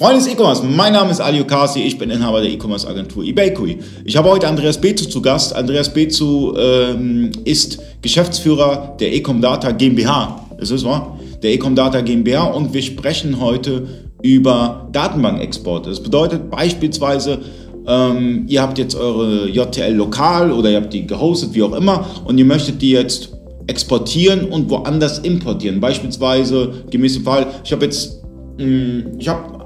Freunde des E-Commerce, mein Name ist Ali Okasi, ich bin Inhaber der E-Commerce Agentur eBakery. Ich habe heute Andreas Bezu zu Gast. Andreas Bezu ähm, ist Geschäftsführer der Ecom Data GmbH. Ist wahr? Der Ecom Data GmbH und wir sprechen heute über Datenbankexporte. Das bedeutet beispielsweise, ähm, ihr habt jetzt eure JTL lokal oder ihr habt die gehostet, wie auch immer, und ihr möchtet die jetzt exportieren und woanders importieren. Beispielsweise gemäß dem Fall, ich habe jetzt, mh, mm, ich habe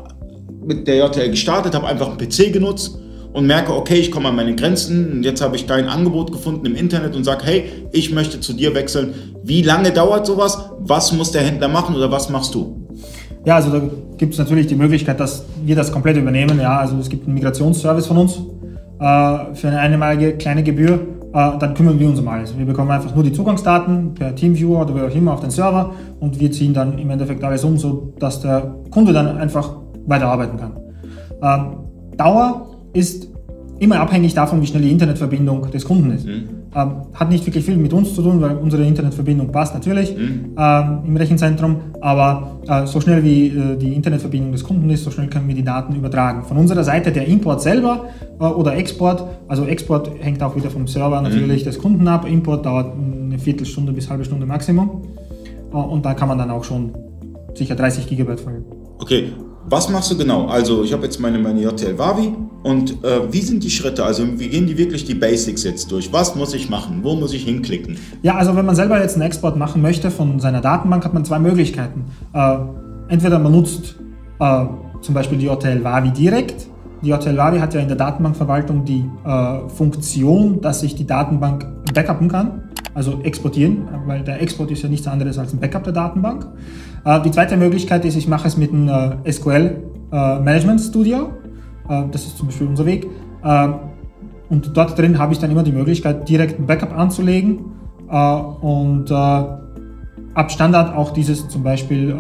mit der JTL gestartet, habe einfach einen PC genutzt und merke, okay, ich komme an meine Grenzen und jetzt habe ich dein Angebot gefunden im Internet und sage, hey, ich möchte zu dir wechseln. Wie lange dauert sowas? Was muss der Händler machen oder was machst du? Ja, also da gibt es natürlich die Möglichkeit, dass wir das komplett übernehmen. Ja, also es gibt einen Migrationsservice von uns äh, für eine einmalige kleine Gebühr. Äh, dann kümmern wir uns um alles. Wir bekommen einfach nur die Zugangsdaten per Teamviewer oder wie auch immer auf den Server und wir ziehen dann im Endeffekt alles um, sodass der Kunde dann einfach weiterarbeiten kann. Ähm, Dauer ist immer abhängig davon, wie schnell die Internetverbindung des Kunden ist. Mhm. Ähm, hat nicht wirklich viel mit uns zu tun, weil unsere Internetverbindung passt natürlich mhm. ähm, im Rechenzentrum, aber äh, so schnell wie äh, die Internetverbindung des Kunden ist, so schnell können wir die Daten übertragen. Von unserer Seite der Import selber äh, oder Export, also Export hängt auch wieder vom Server mhm. natürlich mhm. des Kunden ab, Import dauert eine Viertelstunde bis halbe Stunde Maximum äh, und da kann man dann auch schon sicher 30 Gigabyte folgen. Okay, was machst du genau? Also ich habe jetzt meine, meine JTL Wavi und äh, wie sind die Schritte? Also wie gehen die wirklich die Basics jetzt durch? Was muss ich machen? Wo muss ich hinklicken? Ja, also wenn man selber jetzt einen Export machen möchte von seiner Datenbank, hat man zwei Möglichkeiten. Äh, entweder man nutzt äh, zum Beispiel die JTL Wavi direkt. Die JTL Wavi hat ja in der Datenbankverwaltung die äh, Funktion, dass ich die Datenbank backuppen kann also exportieren, weil der Export ist ja nichts anderes als ein Backup der Datenbank. Äh, die zweite Möglichkeit ist, ich mache es mit einem äh, SQL äh, Management Studio. Das ist zum Beispiel unser Weg. Und dort drin habe ich dann immer die Möglichkeit, direkt ein Backup anzulegen und ab Standard auch dieses zum Beispiel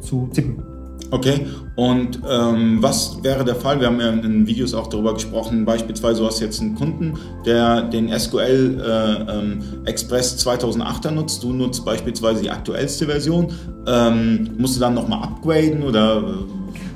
zu zippen. Okay, und ähm, was wäre der Fall? Wir haben ja in Videos auch darüber gesprochen, beispielsweise du hast jetzt einen Kunden, der den SQL äh, ähm, Express 2008er nutzt, du nutzt beispielsweise die aktuellste Version. Ähm, musst du dann nochmal upgraden oder? Äh?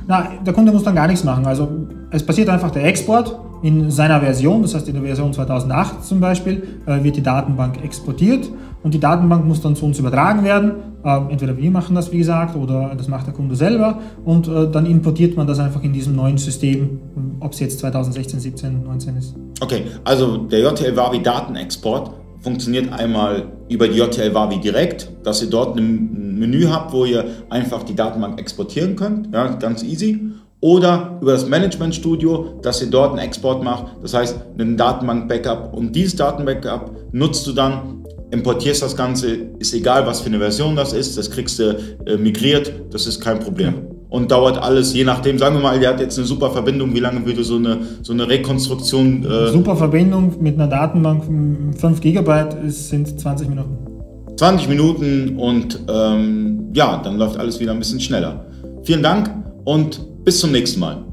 Na, der Kunde muss dann gar nichts machen. Also es passiert einfach der Export in seiner Version, das heißt in der Version 2008 zum Beispiel, äh, wird die Datenbank exportiert und die Datenbank muss dann zu uns übertragen werden. Ähm, entweder wir machen das, wie gesagt, oder das macht der Kunde selber und äh, dann importiert man das einfach in diesem neuen System, ob es jetzt 2016, 17, 19 ist. Okay, also der JTL Wavi Datenexport funktioniert einmal über die JTL Wavi direkt, dass ihr dort ein Menü habt, wo ihr einfach die Datenbank exportieren könnt, ja, ganz easy oder über das Management Studio, dass ihr dort einen Export macht, das heißt einen Datenbank-Backup und dieses Datenbackup nutzt du dann, importierst das Ganze, ist egal was für eine Version das ist, das kriegst du äh, migriert, das ist kein Problem. Und dauert alles, je nachdem, sagen wir mal, der hat jetzt eine super Verbindung, wie lange würde so eine, so eine Rekonstruktion... Äh super Verbindung mit einer Datenbank 5 GB sind 20 Minuten. 20 Minuten und ähm, ja, dann läuft alles wieder ein bisschen schneller. Vielen Dank und bis zum nächsten Mal.